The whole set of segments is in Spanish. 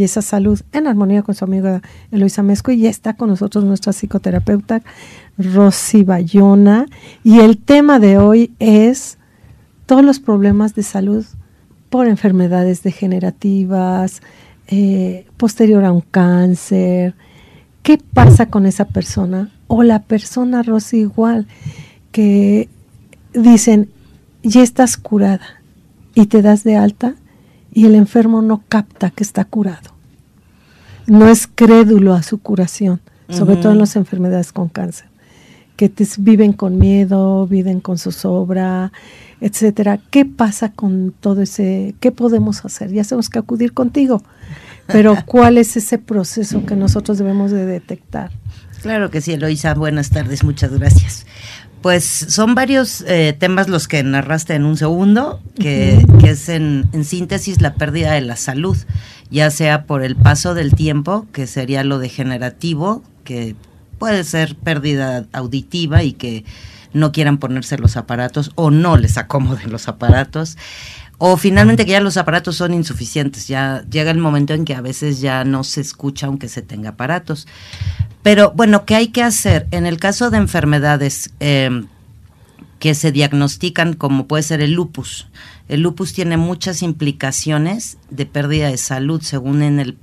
Belleza Salud en armonía con su amiga Eloisa Mesco y ya está con nosotros nuestra psicoterapeuta Rosy Bayona y el tema de hoy es todos los problemas de salud por enfermedades degenerativas, eh, posterior a un cáncer. ¿Qué pasa con esa persona? O la persona, Rosy, igual, que dicen, ya estás curada y te das de alta y el enfermo no capta que está curado. No es crédulo a su curación, sobre todo en las enfermedades con cáncer, que viven con miedo, viven con zozobra, etcétera. ¿Qué pasa con todo ese? ¿Qué podemos hacer? Ya tenemos que acudir contigo, pero ¿cuál es ese proceso que nosotros debemos de detectar? Claro que sí, Eloisa. Buenas tardes, muchas gracias. Pues son varios eh, temas los que narraste en un segundo, que, es en, síntesis la pérdida de la salud, ya sea por el paso del tiempo, que sería lo degenerativo, que puede ser pérdida auditiva y que no quieran ponerse los aparatos o no les acomoden los aparatos, o finalmente que ya los aparatos son insuficientes, ya llega el momento en que a veces ya no se escucha aunque se tenga aparatos. Pero bueno, ¿qué hay que hacer? En el caso de enfermedades em, que se diagnostican como puede ser el lupus, el lupus tiene muchas implicaciones de pérdida de salud según en el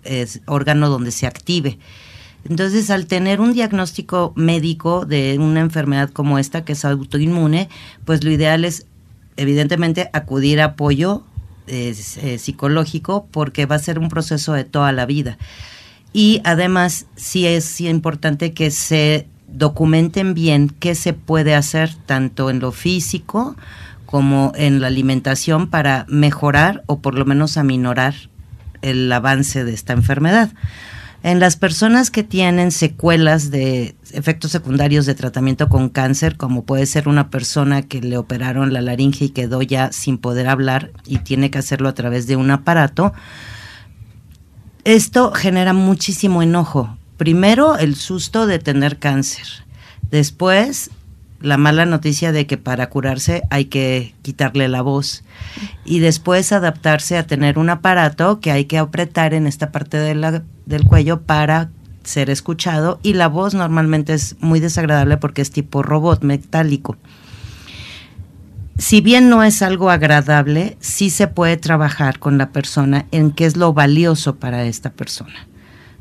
órgano donde se active. Entonces, al tener un diagnóstico médico de una enfermedad como esta, que es autoinmune, pues lo ideal es, evidentemente, acudir a apoyo eh, eh, psicológico porque va a ser un proceso de toda la vida. Y además, sí es importante que se documenten bien qué se puede hacer tanto en lo físico como en la alimentación para mejorar o por lo menos aminorar el avance de esta enfermedad. En las personas que tienen secuelas de efectos secundarios de tratamiento con cáncer, como puede ser una persona que le operaron la laringe y quedó ya sin poder hablar y tiene que hacerlo a través de un aparato, esto genera muchísimo enojo. Primero, el susto de tener cáncer. Después, la mala noticia de que para curarse hay que quitarle la voz y después adaptarse a tener un aparato que hay que apretar en esta parte del cuello para ser escuchado y la voz normalmente es muy desagradable porque es tipo robot metálico. Si bien no es algo agradable, sí se puede trabajar con la persona en qué es lo valioso para esta persona.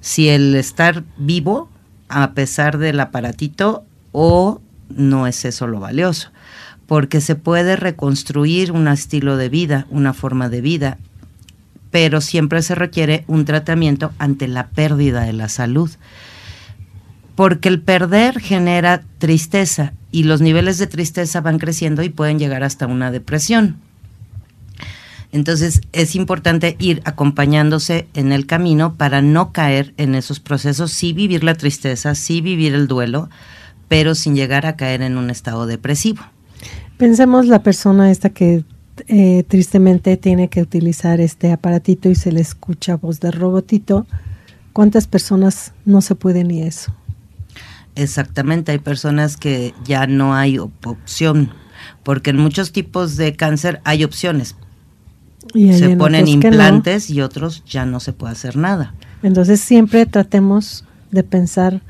Si el estar vivo, a pesar del aparatito, o no es eso lo valioso, porque se puede reconstruir un estilo de vida, una forma de vida, pero siempre se requiere un tratamiento ante la pérdida de la salud. Porque el perder genera tristeza y los niveles de tristeza van creciendo y pueden llegar hasta una depresión. Entonces es importante ir acompañándose en el camino para no caer en esos procesos, sí vivir la tristeza, sí vivir el duelo, pero sin llegar a caer en un estado depresivo. Pensemos la persona esta que eh, tristemente tiene que utilizar este aparatito y se le escucha voz de robotito. ¿Cuántas personas no se pueden ni eso? Exactamente, hay personas que ya no hay opción, porque en muchos tipos de cáncer hay opciones. Y se ponen implantes y otros ya no se puede hacer nada. Entonces siempre tratemos de pensar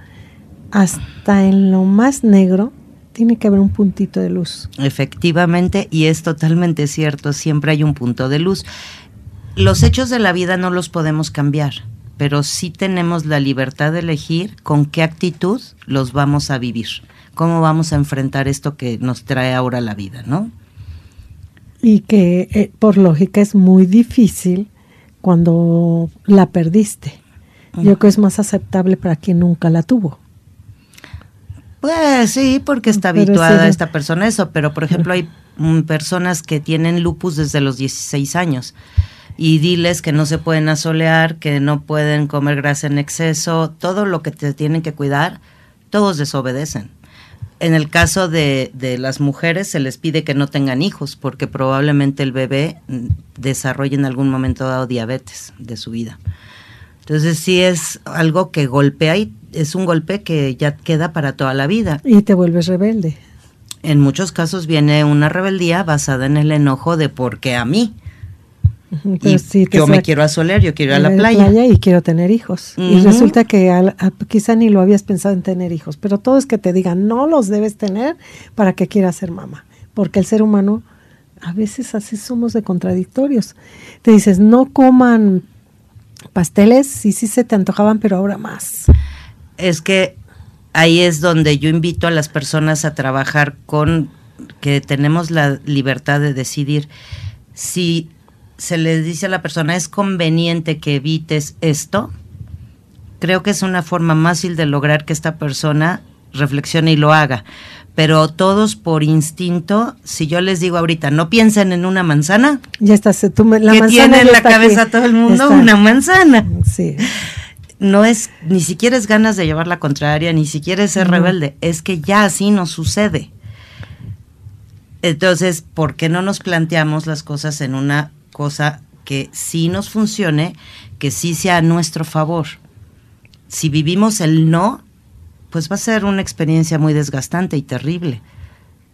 hasta en lo más negro tiene que haber un puntito de luz. Efectivamente, y es totalmente cierto, siempre hay un punto de luz. Los hechos de la vida no los podemos cambiar, pero sí tenemos la libertad de elegir con qué actitud los vamos a vivir, cómo vamos a enfrentar esto que nos trae ahora la vida, ¿no? Y que eh, por lógica es muy difícil cuando la perdiste. Yo creo que es más aceptable para quien nunca la tuvo. Pues sí, porque está habituada esta persona a eso, pero por ejemplo hay mm, personas que tienen lupus desde los 16 años y diles que no se pueden asolear, que no pueden comer grasa en exceso, todo lo que te tienen que cuidar, todos desobedecen. En el caso de, de, las mujeres se les pide que no tengan hijos porque probablemente el bebé mm, desarrolle en algún momento dado diabetes de su vida. Entonces sí es algo que golpea y es un golpe que ya queda para toda la vida. Y te vuelves rebelde. En muchos casos viene una rebeldía basada en el enojo de por qué a mí. y yo me quiero asolear, yo quiero ir a la playa. y quiero tener hijos. Y resulta que quizá ni lo habías pensado en tener hijos, pero todo es que te digan, no los debes tener para que quieras ser mamá. Porque el ser humano, a veces así somos de contradictorios. Te dices, no coman pasteles, sí, sí se te antojaban, pero ahora más. Es que ahí es donde yo invito a las personas a trabajar con que tenemos la libertad de decidir si se le dice a la persona es conveniente que evites esto, creo que es una forma fácil de lograr que esta persona reflexione y lo haga. Pero todos por instinto, si yo les digo ahorita, no piensen en una manzana, ya está, tú la que tiene en la cabeza todo el mundo una manzana. Sí. No es, ni siquiera es ganas de llevar la contraria, ni siquiera es ser rebelde, es que ya así no sucede. Entonces, ¿por qué no nos planteamos las cosas en una cosa que sí nos funcione, que sí sea a nuestro favor? Si vivimos el no, pues va a ser una experiencia muy desgastante y terrible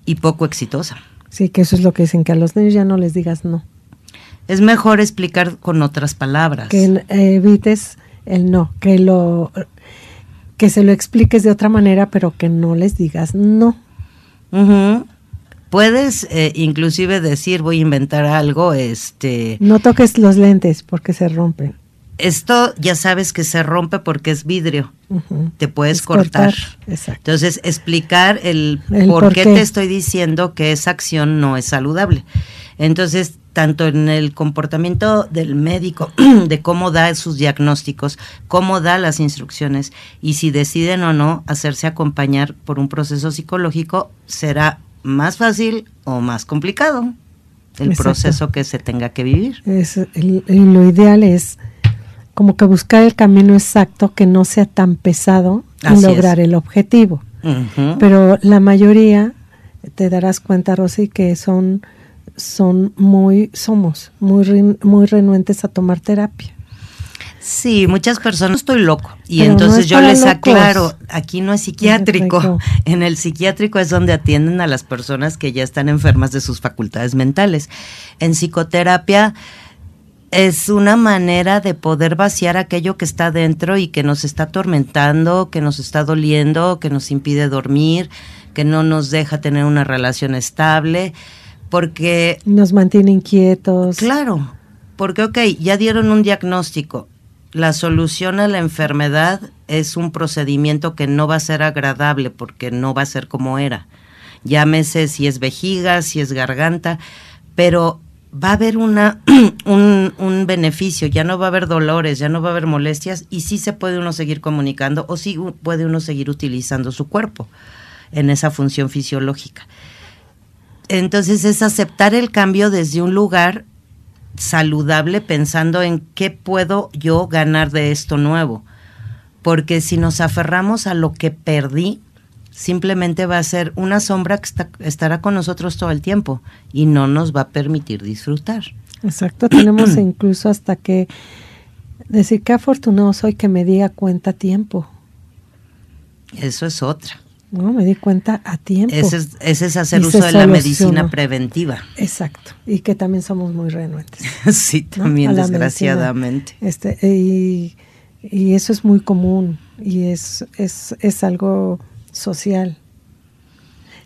y poco exitosa. Sí, que eso es lo que dicen, que a los niños ya no les digas no. Es mejor explicar con otras palabras. Que evites el no, que lo que se lo expliques de otra manera, pero que no les digas no. Puedes eh, inclusive decir, voy a inventar algo, este... No toques los lentes porque se rompen. Esto ya sabes que se rompe porque es vidrio. Te puedes cortar. Entonces, explicar el, por, qué, te estoy diciendo que esa acción no es saludable. Entonces, tanto en el comportamiento del médico, de cómo da sus diagnósticos, cómo da las instrucciones y si deciden o no hacerse acompañar por un proceso psicológico, será más fácil o más complicado el proceso que se tenga que vivir. Es, lo ideal es como que buscar el camino exacto que no sea tan pesado y lograr el objetivo. Pero la mayoría, te darás cuenta, Rosy, que son, son muy, somos muy, muy renuentes a tomar terapia. Sí, muchas personas estoy loco. Y entonces yo les aclaro, aquí no es psiquiátrico. En el psiquiátrico es donde atienden a las personas que ya están enfermas de sus facultades mentales. En psicoterapia es una manera de poder vaciar aquello que está dentro y que nos está atormentando, que nos está doliendo, que nos impide dormir, que no nos deja tener una relación estable, porque... Nos mantiene inquietos. Claro, porque, ok, ya dieron un diagnóstico, la solución a la enfermedad es un procedimiento que no va a ser agradable porque no va a ser como era. Llámese si es vejiga, si es garganta, pero va a haber una, un, un, beneficio, ya no va a haber dolores, ya no va a haber molestias y sí se puede uno seguir comunicando o sí puede uno seguir utilizando su cuerpo en esa función fisiológica. Entonces es aceptar el cambio desde un lugar saludable pensando en qué puedo yo ganar de esto nuevo. Porque si nos aferramos a lo que perdí, simplemente va a ser una sombra que estará con nosotros todo el tiempo y no nos va a permitir disfrutar. Exacto, tenemos incluso hasta que decir qué afortunado soy que me diga cuenta tiempo. Eso es otra. No, me di cuenta a tiempo. Ese es, hacer uso de la medicina preventiva. Exacto. Y que también somos muy renuentes. sí, también, desgraciadamente. Este, y, eso es muy común y es, es, es algo social.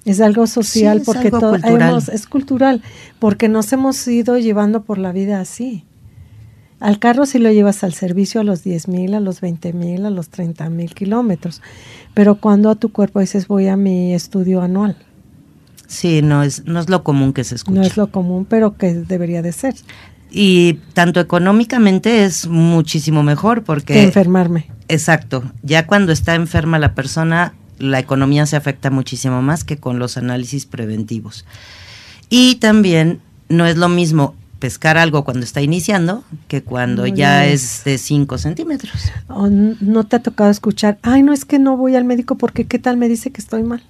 Es algo social porque todo es cultural, porque nos hemos ido llevando por la vida así. Al carro sí lo llevas al servicio a los 10 mil, a los 20 mil, a los 30 mil kilómetros. Pero cuando a tu cuerpo dices voy a mi estudio anual. Sí, no es, no es lo común que se escucha. No es lo común, pero que debería de ser. Y tanto económicamente es muchísimo mejor porque... Que enfermarme. Exacto. Ya cuando está enferma la persona, la economía se afecta muchísimo más que con los análisis preventivos. Y también no es lo mismo pescar algo cuando está iniciando que cuando ya es de 5 centímetros. no te ha tocado escuchar, ay, no es que no voy al médico porque qué tal me dice que estoy mal.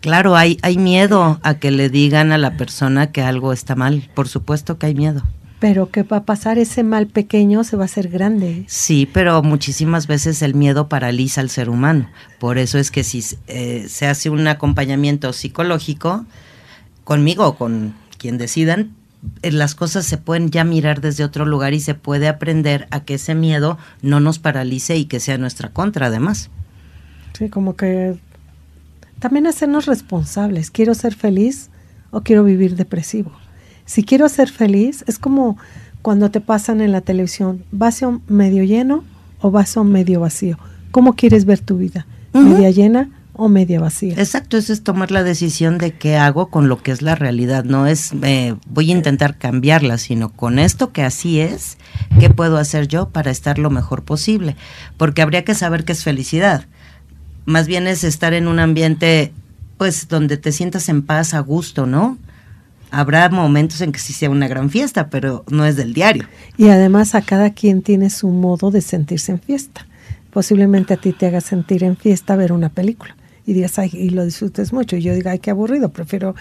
Claro, hay, hay miedo a que le digan a la persona que algo está mal, por supuesto que hay miedo. Pero que va a pasar ese mal pequeño se va a hacer grande. Sí, pero muchísimas veces el miedo paraliza al ser humano. Por eso es que si eh, se hace un acompañamiento psicológico, conmigo o con quien decidan, las cosas se pueden ya mirar desde otro lugar y se puede aprender a que ese miedo no nos paralice y que sea nuestra contra además. Sí, como que también hacernos responsables. ¿Quiero ser feliz o quiero vivir depresivo? Si quiero ser feliz, es como cuando te pasan en la televisión, vaso medio lleno o vaso medio vacío. ¿Cómo quieres ver tu vida? ¿Media llena o media vacía? Exacto, eso es tomar la decisión de qué hago con lo que es la realidad. No es eh, voy a intentar cambiarla, sino con esto que así es, ¿qué puedo hacer yo para estar lo mejor posible? Porque habría que saber qué es felicidad. Más bien es estar en un ambiente, pues, donde te sientas en paz, a gusto, ¿no? habrá momentos en que sí sea una gran fiesta, pero no es del diario. Y además a cada quien tiene su modo de sentirse en fiesta. Posiblemente a ti te haga sentir en fiesta ver una película y digas, ay, y lo disfrutes mucho. Y yo digo, ay, qué aburrido, prefiero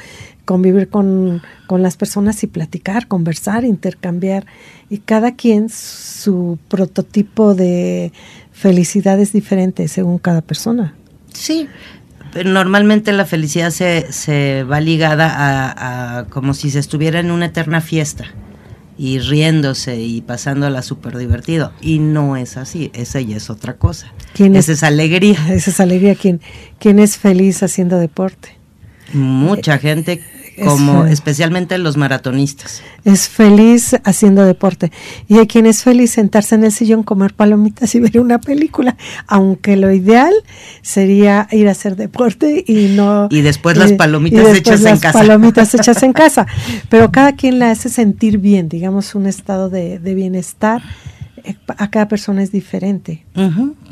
convivir con, con las personas y platicar, conversar, intercambiar. Y cada quien su prototipo de felicidad es diferente según cada persona. Sí, normalmente la felicidad se, se va ligada a, como si se estuviera en una eterna fiesta y riéndose y pasándola súper divertido. Y no es así, esa ya es otra cosa. ¿Quién es, esa alegría? Esa es alegría. ¿Quién, ¿Quién es feliz haciendo deporte? Mucha gente como especialmente los maratonistas. Es feliz haciendo deporte. Y hay quien es feliz sentarse en el sillón, comer palomitas y ver una película, aunque lo ideal sería ir a hacer deporte y no... Y después las palomitas hechas en casa. palomitas hechas en casa. Pero cada quien la hace sentir bien, digamos, un estado de, bienestar eh, a cada persona es diferente.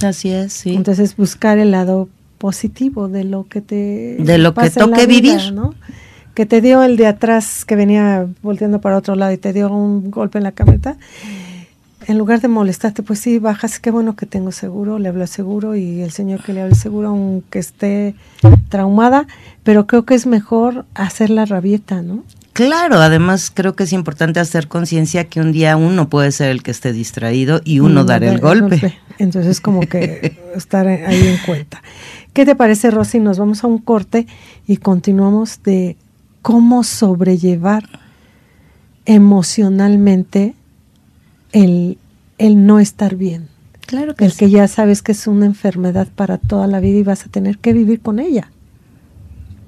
así es, sí. Entonces buscar el lado positivo de lo que te de lo que toque vivir, ¿no? Que te dio el de atrás que venía volteando para otro lado y te dio un golpe en la cabeza, en lugar de molestarte, pues sí, bajas, qué bueno que tengo seguro, le hablo seguro y el señor que le hable seguro, aunque esté traumada, pero creo que es mejor hacer la rabieta, ¿no? Claro, además creo que es importante hacer conciencia que un día uno puede ser el que esté distraído y uno dar el, golpe. Entonces como que estar ahí en cuenta. ¿Qué te parece, Rosy? Nos vamos a un corte y continuamos de cómo sobrellevar emocionalmente el, no estar bien. Claro que El que ya sabes que es una enfermedad para toda la vida y vas a tener que vivir con ella.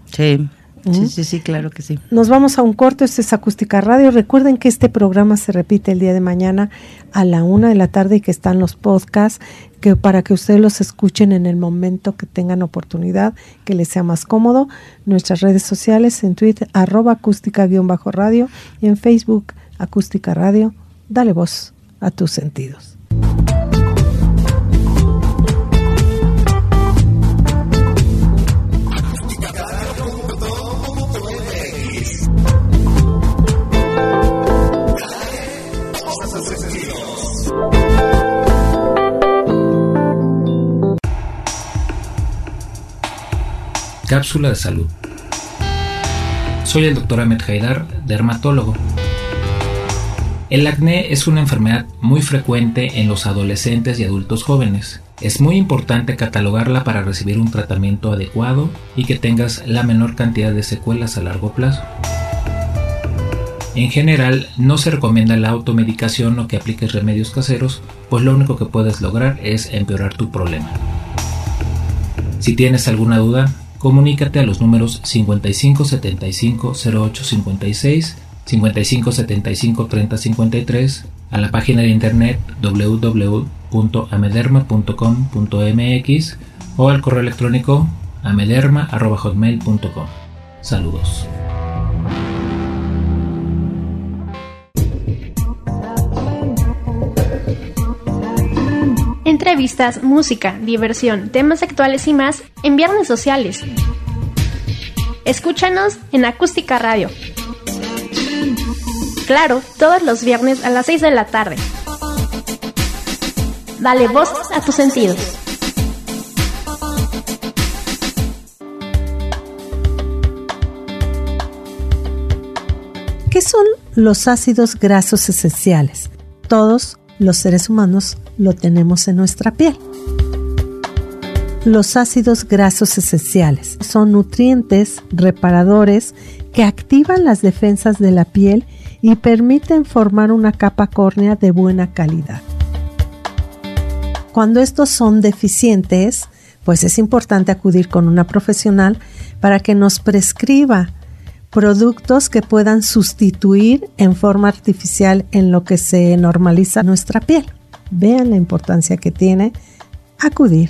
Sí, Sí, sí, sí, claro que sí. Nos vamos a un corto, esto es Acústica Radio. Recuerden que este programa se repite el día de mañana a la una de la tarde y que están los podcasts que para que ustedes los escuchen en el momento que tengan oportunidad, que les sea más cómodo. Nuestras redes sociales en Twitter, arroba acústica-radio y en Facebook, acústica radio. Dale voz a tus sentidos. Cápsula de salud. Soy el Dr. Ahmed Haidar, dermatólogo. El acné es una enfermedad muy frecuente en los adolescentes y adultos jóvenes. Es muy importante catalogarla para recibir un tratamiento adecuado y que tengas la menor cantidad de secuelas a largo plazo. En general, no se recomienda la automedicación o que apliques remedios caseros, pues lo único que puedes lograr es empeorar tu problema. Si tienes alguna duda, comunícate a los números 55 75 08 56, 55 75 30 53, a la página de internet www.amederma.com.mx o al correo electrónico amederma.hotmail.com. Saludos. entrevistas, música, diversión, temas actuales y más en Viernes Sociales. Escúchanos en Acústica Radio. Claro, todos los viernes a las 6 de la tarde. Dale voz a tus sentidos. ¿Qué son los ácidos grasos esenciales? Todos los seres humanos lo tenemos en nuestra piel. Los ácidos grasos esenciales son nutrientes reparadores que activan las defensas de la piel y permiten formar una capa córnea de buena calidad. Cuando estos son deficientes, pues es importante acudir con una profesional para que nos prescriba productos que puedan sustituir en forma artificial en lo que se normaliza nuestra piel. Vean la importancia que tiene acudir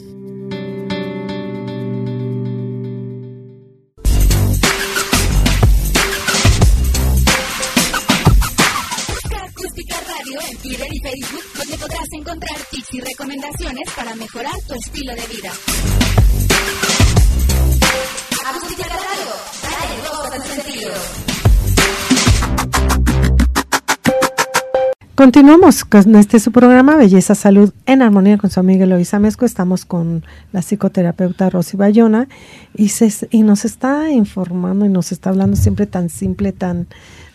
Continuamos con este su programa Belleza Salud en armonía con su amiga Eloisa Mezco. Estamos con la psicoterapeuta Rosy Bayona y, se, y nos está informando y nos está hablando siempre tan simple, tan,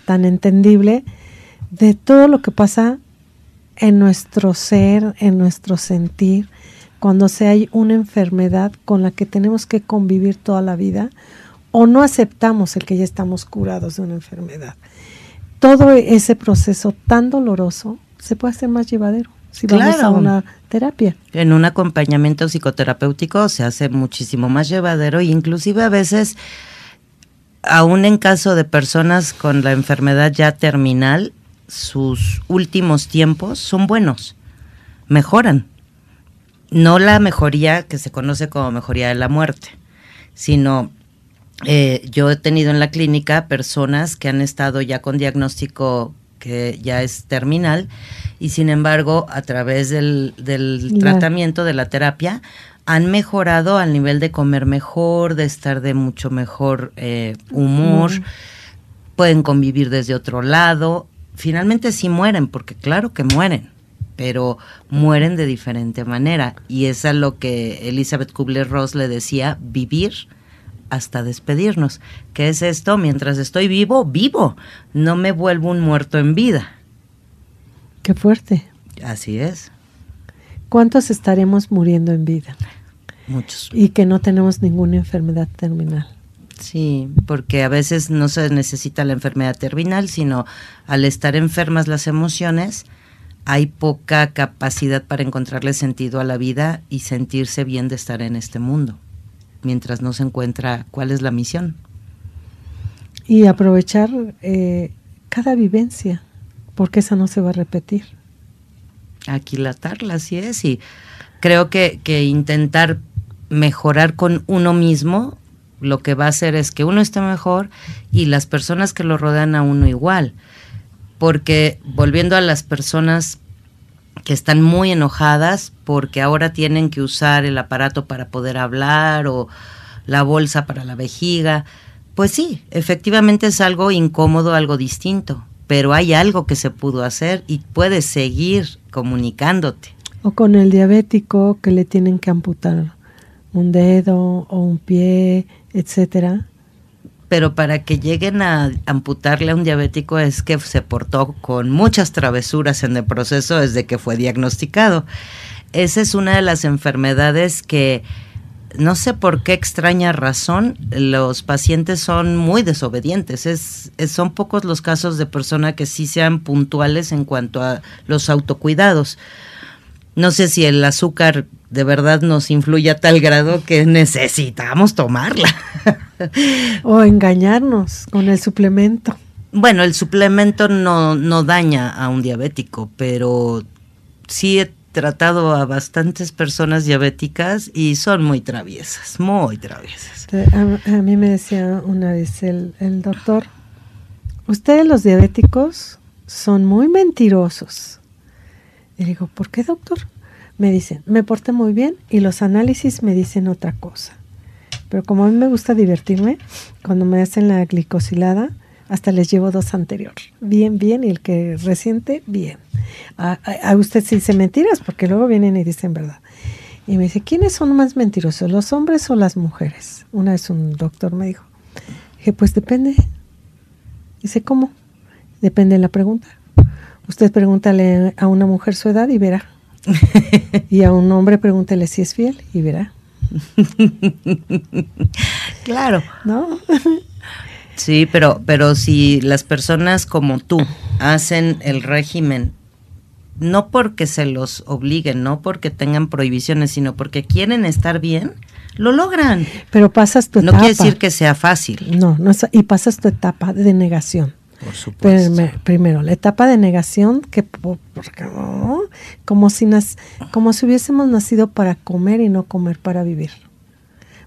tan entendible de todo lo que pasa en nuestro ser, en nuestro sentir, cuando se hay una enfermedad con la que tenemos que convivir toda la vida o no aceptamos el que ya estamos curados de una enfermedad. Todo ese proceso tan doloroso se puede hacer más llevadero si vamos a una terapia. En un acompañamiento psicoterapéutico se hace muchísimo más llevadero e inclusive a veces aún en caso de personas con la enfermedad ya terminal, sus últimos tiempos son buenos, mejoran. No la mejoría que se conoce como mejoría de la muerte, sino eh, yo he tenido en la clínica personas que han estado ya con diagnóstico que ya es terminal y sin embargo a través del, tratamiento de la terapia han mejorado al nivel de comer mejor, de estar de mucho mejor eh, humor, pueden convivir desde otro lado. Finalmente sí mueren, porque claro que mueren, pero mueren de diferente manera. Y es a lo que Elizabeth Kubler-Ross le decía, vivir hasta despedirnos. ¿Qué es esto? Mientras estoy vivo, vivo. No me vuelvo un muerto en vida. Qué fuerte. Así es. ¿Cuántos estaremos muriendo en vida? Muchos. Y que no tenemos ninguna enfermedad terminal. Sí, porque a veces no se necesita la enfermedad terminal, sino al estar enfermas las emociones, hay poca capacidad para encontrarle sentido a la vida y sentirse bien de estar en este mundo, mientras no se encuentra cuál es la misión. Y aprovechar eh, cada vivencia, porque esa no se va a repetir. Aquilatarla, así es, y creo que, que intentar mejorar con uno mismo lo que va a hacer es que uno esté mejor y las personas que lo rodean a uno igual. Porque volviendo a las personas que están muy enojadas porque ahora tienen que usar el aparato para poder hablar o la bolsa para la vejiga, pues sí, efectivamente es algo incómodo, algo distinto, pero hay algo que se pudo hacer y puedes seguir comunicándote. O con el diabético que le tienen que amputar un dedo o un pie etcétera. Pero para que lleguen a amputarle a un diabético es que se portó con muchas travesuras en el proceso desde que fue diagnosticado. Esa es una de las enfermedades que no sé por qué extraña razón, los pacientes son muy desobedientes. Es, son pocos los casos de personas que sí sean puntuales en cuanto a los autocuidados. No sé si el azúcar de verdad nos influye a tal grado que necesitamos tomarla. o engañarnos con el suplemento. Bueno, el suplemento no, no daña a un diabético, pero sí he tratado a bastantes personas diabéticas y son muy traviesas, muy traviesas. A, mí me decía una vez el, el doctor, ustedes los diabéticos son muy mentirosos. Y digo, ¿por qué doctor? me dicen, me porté muy bien y los análisis me dicen otra cosa. Pero como a mí me gusta divertirme, cuando me hacen la glicosilada, hasta les llevo dos anteriores. Bien, bien, y el que reciente, bien. A, usted sí dice mentiras, porque luego vienen y dicen verdad. Y me dice, ¿quiénes son más mentirosos, los hombres o las mujeres? Una vez un doctor me dijo. Dije, pues depende. Dice, ¿cómo? Depende de la pregunta. Usted pregúntale a una mujer su edad y verá. y a un hombre pregúntele si es fiel y verá. claro. ¿No? sí, pero, pero si las personas como tú hacen el régimen no porque se los obliguen, no porque tengan prohibiciones, sino porque quieren estar bien, lo logran. Pero pasas tu etapa. No quiere decir que sea fácil. No, no y pasas tu etapa de negación. Por supuesto. Primero, la etapa de negación, que como, si como si hubiésemos nacido para comer y no comer para vivir.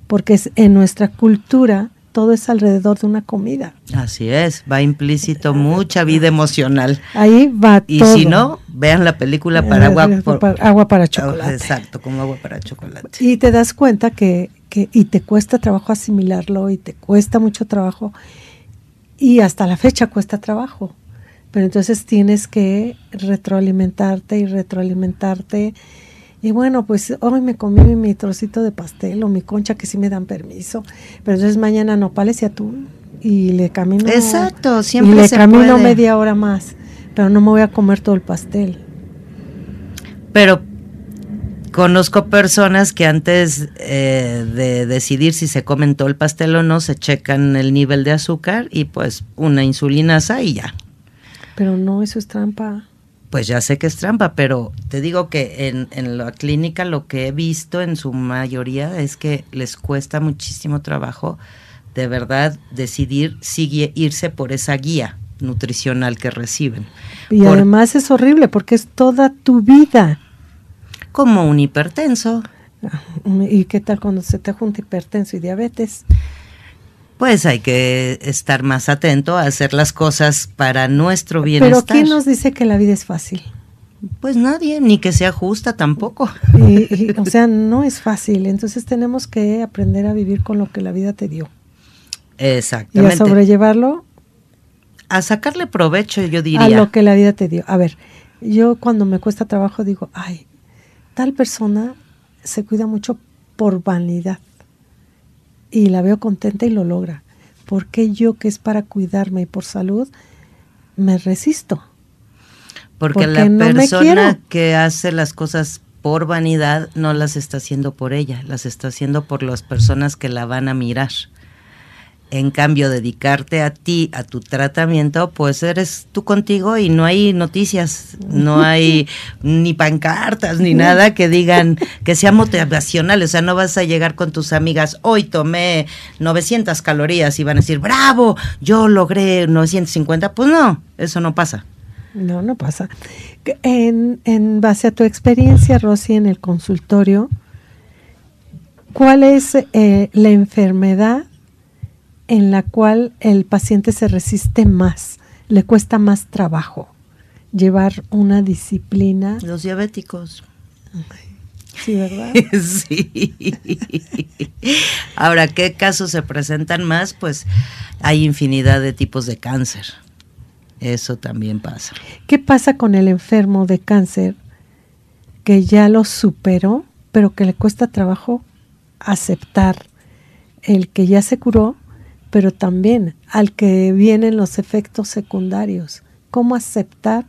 Porque es, en nuestra cultura todo es alrededor de una comida. Así es, va implícito mucha vida emocional. Ahí va y todo. Y si no, vean la película para agua, agua para chocolate. Exacto, como agua para chocolate. Y te das cuenta que, que, y te cuesta trabajo asimilarlo y te cuesta mucho trabajo y hasta la fecha cuesta trabajo. Pero entonces tienes que retroalimentarte y retroalimentarte y bueno, pues hoy me comí mi trocito de pastel o mi concha que sí me dan permiso, pero entonces mañana nopales y atún y le camino. Exacto, siempre y le camino media hora más, pero no me voy a comer todo el pastel. Pero conozco personas que antes eh, de decidir si se comen todo el pastel o no, se checan el nivel de azúcar y pues una insulinasa y ya. Pero no, eso es trampa pues ya sé que es trampa, pero te digo que en, en, la clínica lo que he visto en su mayoría es que les cuesta muchísimo trabajo de verdad decidir sigue, irse por esa guía nutricional que reciben. Y además es horrible porque es toda tu vida. Como un hipertenso. Ah, ¿Y qué tal cuando se te junta hipertenso y diabetes? Pues hay que estar más atento a hacer las cosas para nuestro bienestar. Pero ¿quién nos dice que la vida es fácil? Pues nadie, ni que sea justa tampoco. o sea, no es fácil, entonces tenemos que aprender a vivir con lo que la vida te dio. Exactamente. Y a sobrellevarlo. A sacarle provecho, yo diría. A lo que la vida te dio. A ver, yo cuando me cuesta trabajo digo, ay, tal persona se cuida mucho por vanidad y la veo contenta y lo logra. ¿Por qué yo que es para cuidarme y por salud me resisto? Porque, la persona que hace las cosas por vanidad no las está haciendo por ella, las está haciendo por las personas que la van a mirar. En cambio, dedicarte a ti, a tu tratamiento, pues eres tú contigo y no hay noticias, no hay ni pancartas ni nada que digan que sea motivacional. O sea, no vas a llegar con tus amigas, hoy tomé 900 calorías y van a decir, bravo, yo logré 950. Pues no, eso no pasa. No, no pasa. En, en base a tu experiencia, Rosy, en el consultorio, ¿cuál es eh, la enfermedad en la cual el paciente se resiste más, le cuesta más trabajo llevar una disciplina. Los diabéticos. Sí, ¿verdad? sí. Ahora, ¿qué casos se presentan más? Pues hay infinidad de tipos de cáncer. Eso también pasa. ¿Qué pasa con el enfermo de cáncer que ya lo superó, pero que le cuesta trabajo aceptar el que ya se curó pero también al que vienen los efectos secundarios. ¿Cómo aceptar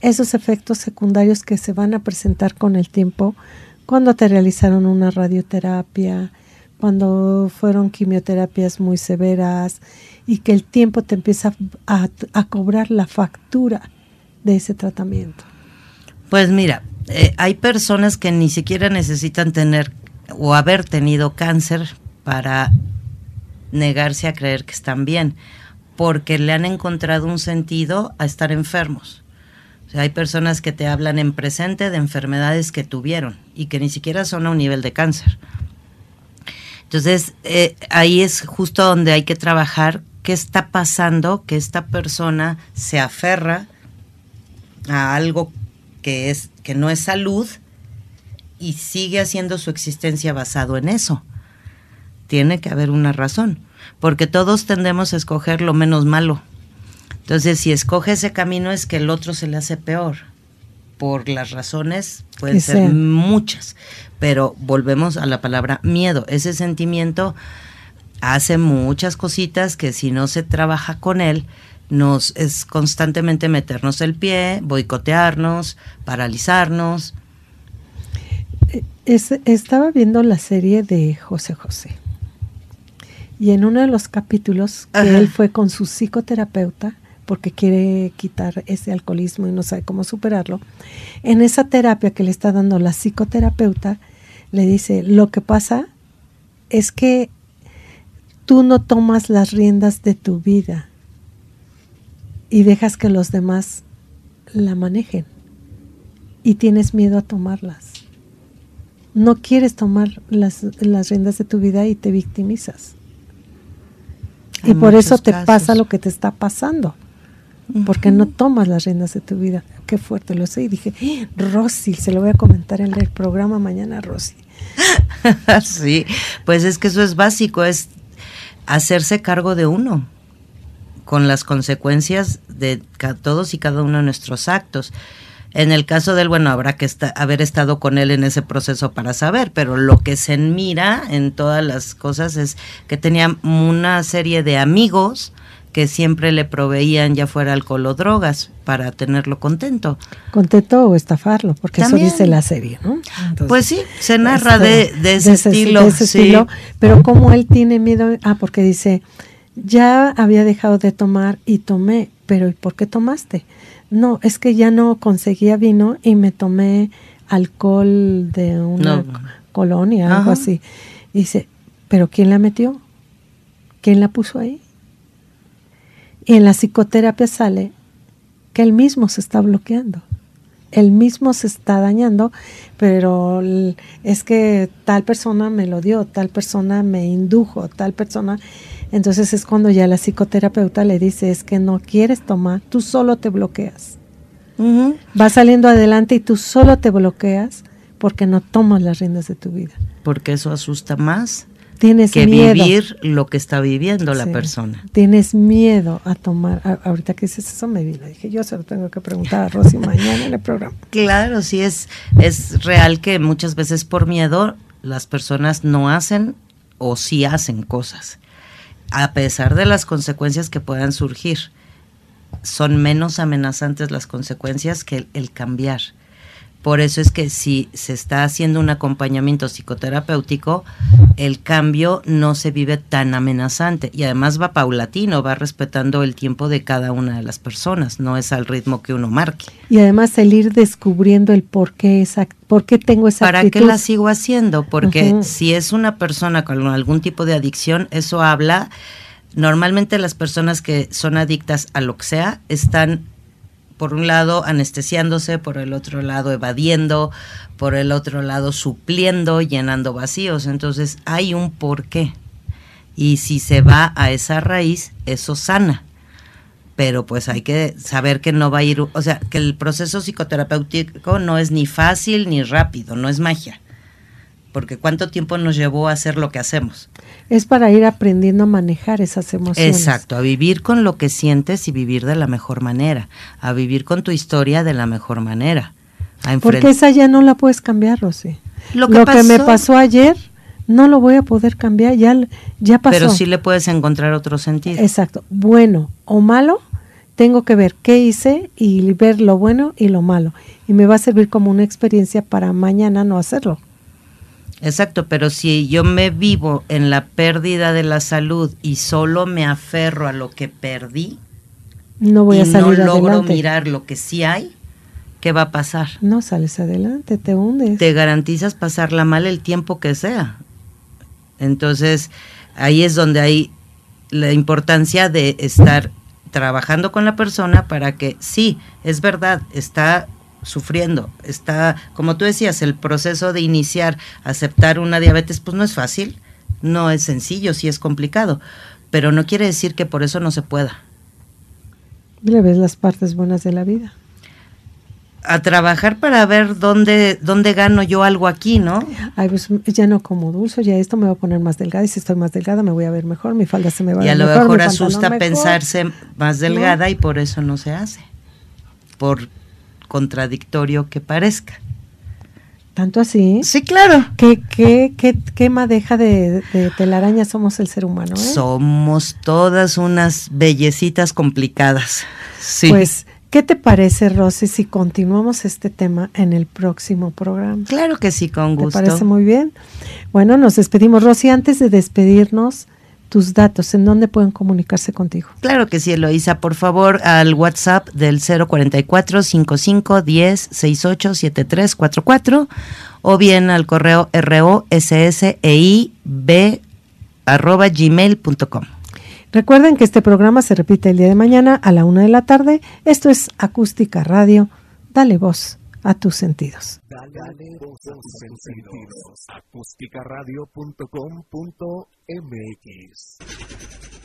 esos efectos secundarios que se van a presentar con el tiempo cuando te realizaron una radioterapia, cuando fueron quimioterapias muy severas y que el tiempo te empieza a, cobrar la factura de ese tratamiento? Pues mira, eh, hay personas que ni siquiera necesitan tener o haber tenido cáncer para negarse a creer que están bien, porque le han encontrado un sentido a estar enfermos. O sea, hay personas que te hablan en presente de enfermedades que tuvieron y que ni siquiera son a un nivel de cáncer. Entonces, eh, ahí es justo donde hay que trabajar qué está pasando, que esta persona se aferra a algo que, es, que no es salud y sigue haciendo su existencia basado en eso tiene que haber una razón, porque todos tendemos a escoger lo menos malo. Entonces, si escoge ese camino es que el otro se le hace peor. por las razones, pueden ser muchas, pero volvemos a la palabra miedo. Ese sentimiento hace muchas cositas que si no se trabaja con él, nos es constantemente meternos el pie, boicotearnos, paralizarnos. estaba viendo la serie de José José. Y en uno de los capítulos que él fue con su psicoterapeuta, porque quiere quitar ese alcoholismo y no sabe cómo superarlo, en esa terapia que le está dando la psicoterapeuta, le dice, lo que pasa es que tú no tomas las riendas de tu vida y dejas que los demás la manejen y tienes miedo a tomarlas. No quieres tomar las, las riendas de tu vida y te victimizas y por eso te pasa lo que te está pasando. Porque no tomas las riendas de tu vida. Qué fuerte lo sé. Y dije, Rosy, se lo voy a comentar en el programa mañana, Rosy. sí, pues es que eso es básico, es hacerse cargo de uno, con las consecuencias de todos y cada uno de nuestros actos. En el caso del, bueno, habrá que haber estado con él en ese proceso para saber, pero lo que se mira en todas las cosas es que tenía una serie de amigos que siempre le proveían ya fuera alcohol o drogas para tenerlo contento. Contento o estafarlo, porque eso dice la serie, ¿no? pues sí, se narra de, ese, estilo. estilo, pero como él tiene miedo, ah, porque dice, ya había dejado de tomar y tomé, pero ¿y por qué tomaste? No, es que ya no conseguía vino y me tomé alcohol de una colonia, algo así. dice, ¿pero quién la metió? ¿Quién la puso ahí? Y en la psicoterapia sale que él mismo se está bloqueando. Él mismo se está dañando, pero es que tal persona me lo dio, tal persona me indujo, tal persona entonces es cuando ya la psicoterapeuta le dice, es que no quieres tomar, tú solo te bloqueas. Va saliendo adelante y tú solo te bloqueas porque no tomas las riendas de tu vida. Porque eso asusta más Tienes que vivir lo que está viviendo la persona. Tienes miedo a tomar. ahorita que dices eso me vino. Dije, yo se lo tengo que preguntar a Rosy mañana en el programa. Claro, sí, es, es real que muchas veces por miedo las personas no hacen o sí hacen cosas a pesar de las consecuencias que puedan surgir, son menos amenazantes las consecuencias que el, cambiar. Por eso es que si se está haciendo un acompañamiento psicoterapéutico, el cambio no se vive tan amenazante. Y además va paulatino, va respetando el tiempo de cada una de las personas, no es al ritmo que uno marque. Y además el ir descubriendo el por qué, esa, por qué tengo esa ¿Para qué la sigo haciendo? Porque si es una persona con algún tipo de adicción, eso habla. Normalmente las personas que son adictas a lo que sea están por un lado anestesiándose, por el otro lado evadiendo, por el otro lado supliendo, llenando vacíos. Entonces hay un porqué. Y si se va a esa raíz, eso sana. Pero pues hay que saber que no va a ir, o sea, que el proceso psicoterapéutico no es ni fácil ni rápido, no es magia porque cuánto tiempo nos llevó a hacer lo que hacemos. Es para ir aprendiendo a manejar esas emociones. Exacto, a vivir con lo que sientes y vivir de la mejor manera, a vivir con tu historia de la mejor manera. porque esa ya no la puedes cambiar, Rosy. Lo que, me pasó ayer no lo voy a poder cambiar, ya, ya pasó. Pero sí le puedes encontrar otro sentido. Exacto, bueno o malo, tengo que ver qué hice y ver lo bueno y lo malo. Y me va a servir como una experiencia para mañana no hacerlo. Exacto, pero si yo me vivo en la pérdida de la salud y solo me aferro a lo que perdí, no voy a salir no logro mirar lo que sí hay, ¿qué va a pasar? No sales adelante, te hundes. Te garantizas pasarla mal el tiempo que sea. Entonces, ahí es donde hay la importancia de estar trabajando con la persona para que sí, es verdad, está sufriendo. Está, como tú decías, el proceso de iniciar, aceptar una diabetes, pues no es fácil, no es sencillo, sí es complicado, pero no quiere decir que por eso no se pueda. Le ves las partes buenas de la vida. A trabajar para ver dónde, dónde gano yo algo aquí, ¿no? Ay, pues ya no como dulce, ya esto me va a poner más delgada y si estoy más delgada me voy a ver mejor, mi falda se me va a ver mejor. Y a lo mejor asusta pensarse más delgada y por eso no se hace. Por contradictorio que parezca. ¿Tanto así? Sí, claro. ¿Qué, qué, qué, qué madeja de, de, telaraña somos el ser humano? ¿eh? Somos todas unas bellecitas complicadas. Sí. Pues, ¿qué te parece, Rosy, si continuamos este tema en el próximo programa? Claro que sí, con gusto. ¿Te parece muy bien? Bueno, nos despedimos. Rosy, antes de despedirnos, tus datos, ¿en dónde pueden comunicarse contigo? Claro que sí, Eloisa, por favor, al WhatsApp del 044 55 10 68 7344 o bien al correo rossEIB arroba gmail.com. Recuerden que este programa se repite el día de mañana a la una de la tarde. Esto es Acústica Radio. Dale voz a tus sentidos. Dale, voz a tus sentidos. Acústicaradio.com.mx